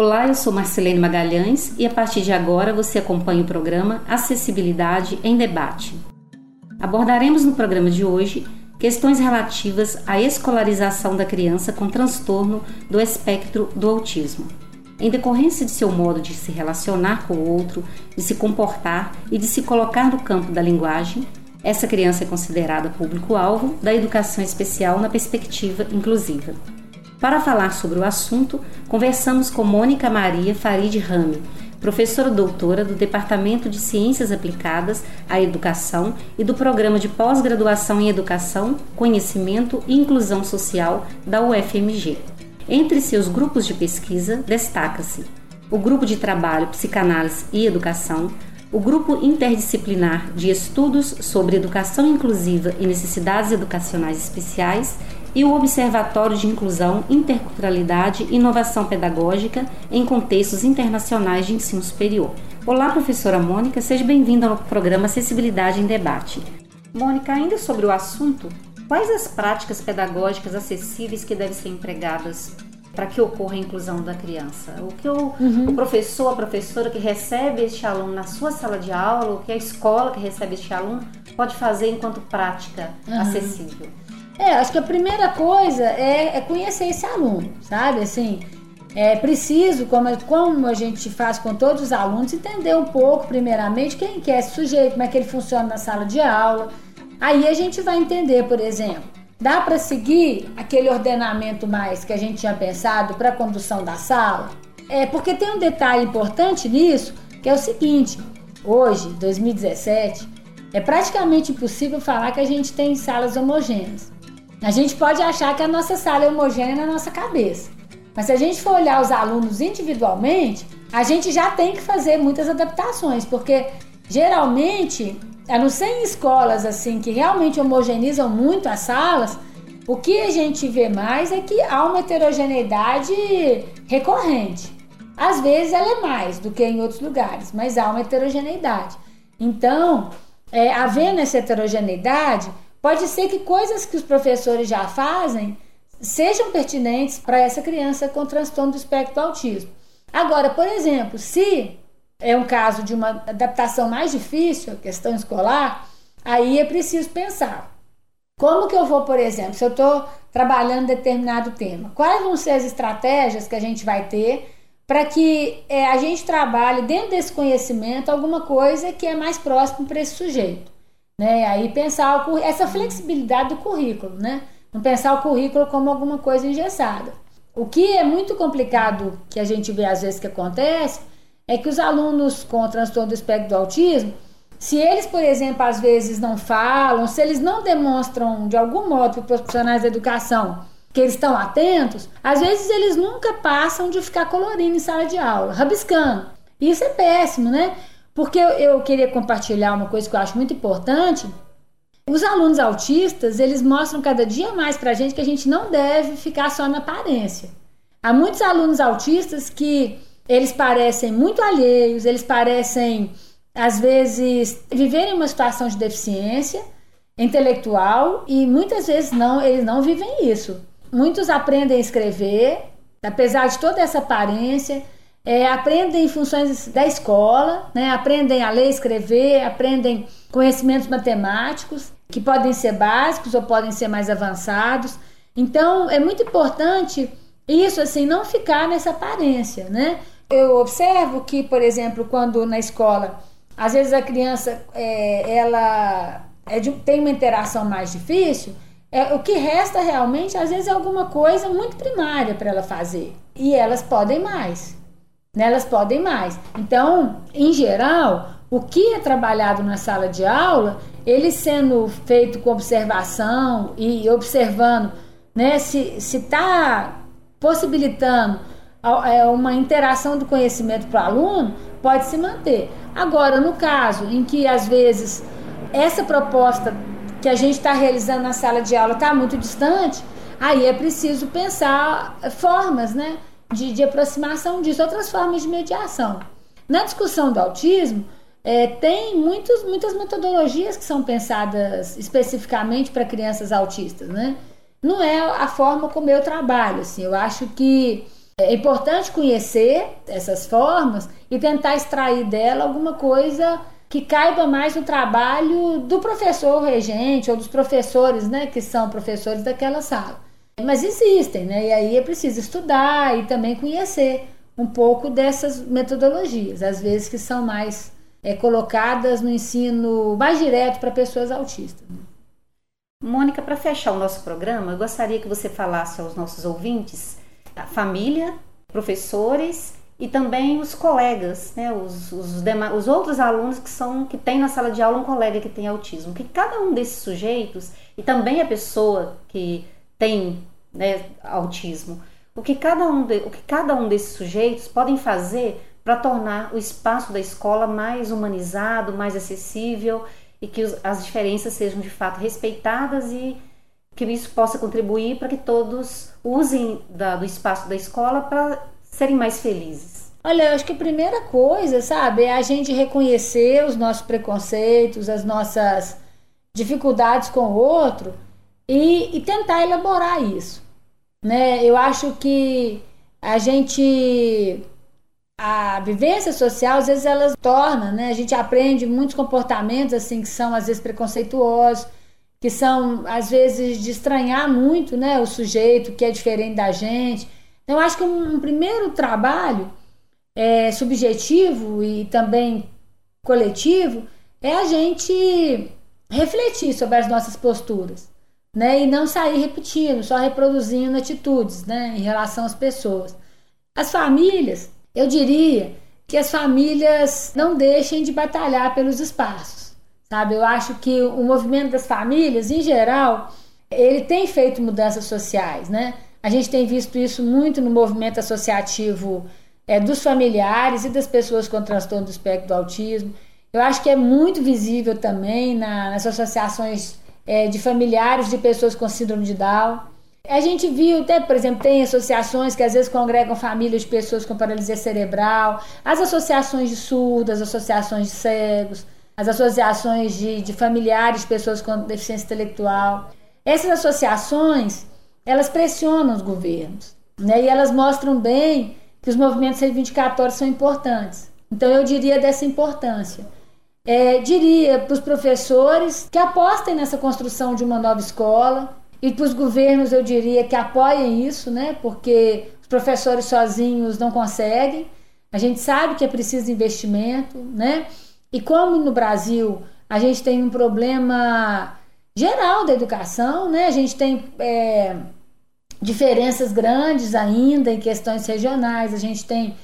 Olá, eu sou Marcelene Magalhães e a partir de agora você acompanha o programa Acessibilidade em Debate. Abordaremos no programa de hoje questões relativas à escolarização da criança com transtorno do espectro do autismo. Em decorrência de seu modo de se relacionar com o outro, de se comportar e de se colocar no campo da linguagem, essa criança é considerada público-alvo da educação especial na perspectiva inclusiva. Para falar sobre o assunto, conversamos com Mônica Maria Farid Rame, professora doutora do Departamento de Ciências Aplicadas à Educação e do Programa de Pós-Graduação em Educação, Conhecimento e Inclusão Social da UFMG. Entre seus grupos de pesquisa, destaca-se o Grupo de Trabalho Psicanálise e Educação, o Grupo Interdisciplinar de Estudos sobre Educação Inclusiva e Necessidades Educacionais Especiais e o Observatório de Inclusão, Interculturalidade e Inovação Pedagógica em Contextos Internacionais de Ensino Superior. Olá, professora Mônica, seja bem-vinda ao programa Acessibilidade em Debate. Mônica, ainda sobre o assunto, quais as práticas pedagógicas acessíveis que devem ser empregadas para que ocorra a inclusão da criança? O que o, uhum. o, professor, a professora que recebe este aluno na sua sala de aula, o que a escola que recebe este aluno pode fazer enquanto prática uhum. acessível? É, acho que a primeira coisa é, é conhecer esse aluno, sabe? Assim, é preciso, como, como a gente faz com todos os alunos, entender um pouco, primeiramente, quem que é esse sujeito, como é que ele funciona na sala de aula. Aí a gente vai entender, por exemplo, dá para seguir aquele ordenamento mais que a gente tinha pensado para a condução da sala? É porque tem um detalhe importante nisso, que é o seguinte: hoje, 2017, é praticamente impossível falar que a gente tem salas homogêneas. A gente pode achar que a nossa sala é homogênea na nossa cabeça. Mas se a gente for olhar os alunos individualmente, a gente já tem que fazer muitas adaptações, porque geralmente, a não ser em escolas assim que realmente homogeneizam muito as salas, o que a gente vê mais é que há uma heterogeneidade recorrente. Às vezes ela é mais do que em outros lugares, mas há uma heterogeneidade. Então, é, havendo essa heterogeneidade, Pode ser que coisas que os professores já fazem sejam pertinentes para essa criança com transtorno do espectro autismo. Agora, por exemplo, se é um caso de uma adaptação mais difícil, questão escolar, aí é preciso pensar. Como que eu vou, por exemplo, se eu estou trabalhando determinado tema, quais vão ser as estratégias que a gente vai ter para que é, a gente trabalhe dentro desse conhecimento alguma coisa que é mais próximo para esse sujeito? Né? Aí pensar o, essa flexibilidade do currículo, né? Não pensar o currículo como alguma coisa engessada. O que é muito complicado que a gente vê às vezes que acontece é que os alunos com transtorno do espectro do autismo, se eles, por exemplo, às vezes não falam, se eles não demonstram de algum modo para os profissionais da educação que eles estão atentos, às vezes eles nunca passam de ficar colorindo em sala de aula, rabiscando. Isso é péssimo, né? Porque eu, queria compartilhar uma coisa que eu acho muito importante. Os alunos autistas, eles mostram cada dia mais para a gente que a gente não deve ficar só na aparência. Há muitos alunos autistas que eles parecem muito alheios, eles parecem, às vezes, viverem uma situação de deficiência intelectual e muitas vezes não, eles não vivem isso. Muitos aprendem a escrever, apesar de toda essa aparência, é, aprendem funções da escola, né? aprendem a ler, escrever, aprendem conhecimentos matemáticos, que podem ser básicos ou podem ser mais avançados. Então, é muito importante isso, assim, não ficar nessa aparência, né? Eu observo que, por exemplo, quando na escola, às vezes a criança, é, ela é de, tem uma interação mais difícil, é, o que resta realmente, às vezes, é alguma coisa muito primária para ela fazer. E elas podem mais né? elas podem mais. Então, em geral, o que é trabalhado na sala de aula, ele sendo feito com observação e observando né, se está possibilitando é, uma interação do conhecimento para o aluno, pode se manter. Agora, no caso em que às vezes essa proposta que a gente está realizando na sala de aula está muito distante, aí é preciso pensar formas né, de, de aproximação disso, outras formas de mediação. Na discussão do autismo, é, tem muitos, muitas metodologias que são pensadas especificamente para crianças autistas, né? Não é a forma como eu trabalho, assim, eu acho que é importante conhecer essas formas e tentar extrair dela alguma coisa que caiba mais no trabalho do professor regente ou dos professores, né, que são professores daquela sala. Mas existem, né? E aí é preciso estudar e também conhecer um pouco dessas metodologias, às vezes que são mais é, colocadas no ensino mais direto para pessoas autistas. Né? Mônica, para fechar o nosso programa, eu gostaria que você falasse aos nossos ouvintes, a família, professores e também os colegas, né, os, os, demais, os outros alunos que são que tem na sala de aula um colega que tem autismo, que cada um desses sujeitos e também a pessoa que tem né, autismo, o que cada um de, o que cada um desses sujeitos podem fazer para tornar o espaço da escola mais humanizado, mais acessível e que os, as diferenças sejam de fato respeitadas e que isso possa contribuir para que todos usem da, do espaço da escola para serem mais felizes. Olha, eu acho que a primeira coisa, sabe, é a gente reconhecer os nossos preconceitos, as nossas dificuldades com o outro e, e tentar elaborar isso. Né? Eu acho que a gente a vivência social, às vezes elas torna, né? A gente aprende muitos comportamentos assim que são às vezes preconceituosos, que são às vezes de estranhar muito, né, o sujeito que é diferente da gente. Então, eu acho que um, um primeiro trabalho é, subjetivo e também coletivo é a gente refletir sobre as nossas posturas, né, e não sair repetindo, só reproduzindo atitudes, né, em relação às pessoas. As famílias eu diria que as famílias não deixem de batalhar pelos espaços, sabe? Eu acho que o movimento das famílias, em geral, ele tem feito mudanças sociais, né? A gente tem visto isso muito no movimento associativo é, dos familiares e das pessoas com transtorno do espectro do autismo. Eu acho que é muito visível também na, nas associações é, de familiares de pessoas com síndrome de Down. A gente viu, até, por exemplo, tem associações que às vezes congregam famílias de pessoas com paralisia cerebral, as associações de surdas, as associações de cegos, as associações de, de familiares de pessoas com deficiência intelectual. Essas associações, elas pressionam os governos, né? E elas mostram bem que os movimentos reivindicatórios são importantes. Então, eu diria dessa importância. É, diria para os professores que apostem nessa construção de uma nova escola, e para os governos, eu diria que apoiem isso, né? Porque os professores sozinhos não conseguem. A gente sabe que é preciso investimento, né? E como no Brasil a gente tem um problema geral da educação, né? A gente tem é, diferenças grandes ainda em questões regionais, a gente tem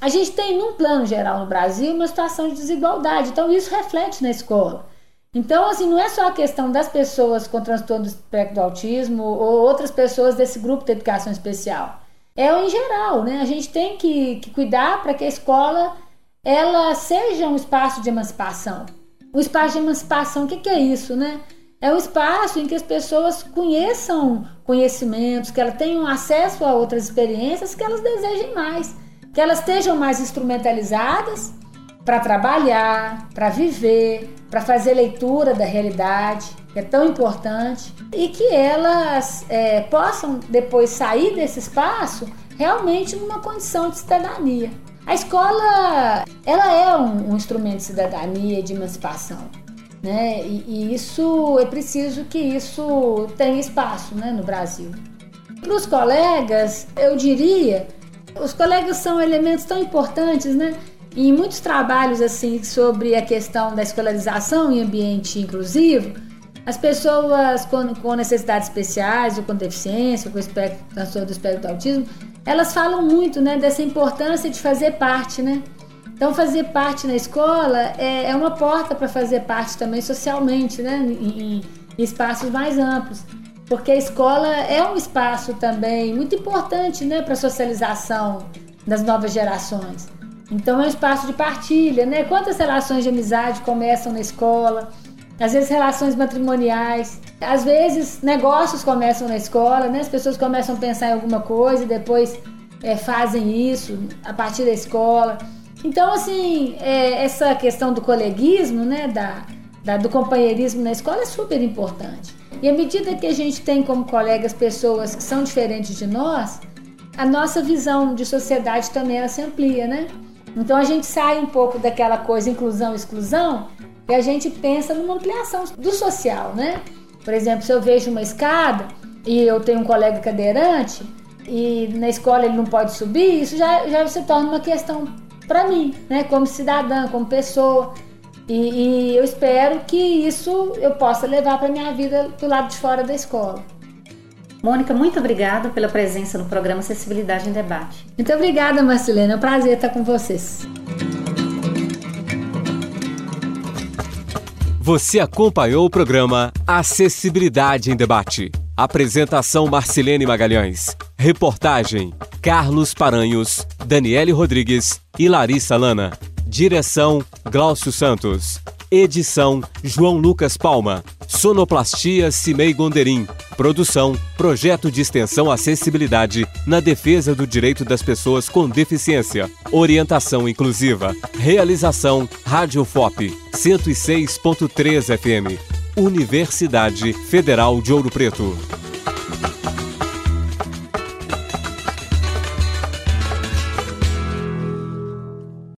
a gente tem num plano geral no Brasil uma situação de desigualdade, então isso reflete na escola. Então, assim, não é só a questão das pessoas com transtorno do espectro do autismo ou outras pessoas desse grupo de educação especial. É em geral, né? A gente tem que, que cuidar para que a escola ela seja um espaço de emancipação. O espaço de emancipação, o que, que é isso, né? É um espaço em que as pessoas conheçam conhecimentos, que elas tenham acesso a outras experiências que elas desejem mais, que elas estejam mais instrumentalizadas para trabalhar, para viver, para fazer leitura da realidade, que é tão importante, e que elas é, possam depois sair desse espaço realmente numa condição de cidadania. A escola ela é um, um instrumento de cidadania, de emancipação. Né? E, e, isso é preciso que isso tenha espaço né, no Brasil. Para os colegas, eu diria, os colegas são elementos tão importantes, né? em muitos trabalhos assim sobre a questão da escolarização em ambiente inclusivo, as pessoas com, com necessidades especiais ou com deficiência, com espectro, do espectro do autismo, elas falam muito né, dessa importância de fazer parte, né? Então, fazer parte na escola é, é uma porta para fazer parte também socialmente, né? Em, em, espaços mais amplos. Porque a escola é um espaço também muito importante né, para a socialização das novas gerações. Então é um espaço de partilha, né? Quantas relações de amizade começam na escola? Às vezes relações matrimoniais, às vezes negócios começam na escola, né? As pessoas começam a pensar em alguma coisa e depois é, fazem isso a partir da escola. Então, assim, é, essa questão do coleguismo, né? Da, da, do companheirismo na escola é super importante. E à medida que a gente tem como colegas pessoas que são diferentes de nós, a nossa visão de sociedade também ela se amplia, né? Então a gente sai um pouco daquela coisa inclusão-exclusão e a gente pensa numa ampliação do social, né? Por exemplo, se eu vejo uma escada e eu tenho um colega cadeirante e na escola ele não pode subir, isso já, já se torna uma questão para mim, né? Como cidadã, como pessoa. E, e eu espero que isso eu possa levar para minha vida do lado de fora da escola. Mônica, muito obrigada pela presença no programa Acessibilidade em Debate. Muito obrigada, Marcelena. É um prazer estar com vocês. Você acompanhou o programa Acessibilidade em Debate. Apresentação Marcelene Magalhães. Reportagem Carlos Paranhos, Daniele Rodrigues e Larissa Lana. Direção Glaucio Santos. Edição João Lucas Palma. Sonoplastia Cimei Gonderim. Produção Projeto de Extensão Acessibilidade na defesa do direito das pessoas com deficiência. Orientação inclusiva. Realização Rádio FOP 106.3 FM. Universidade Federal de Ouro Preto.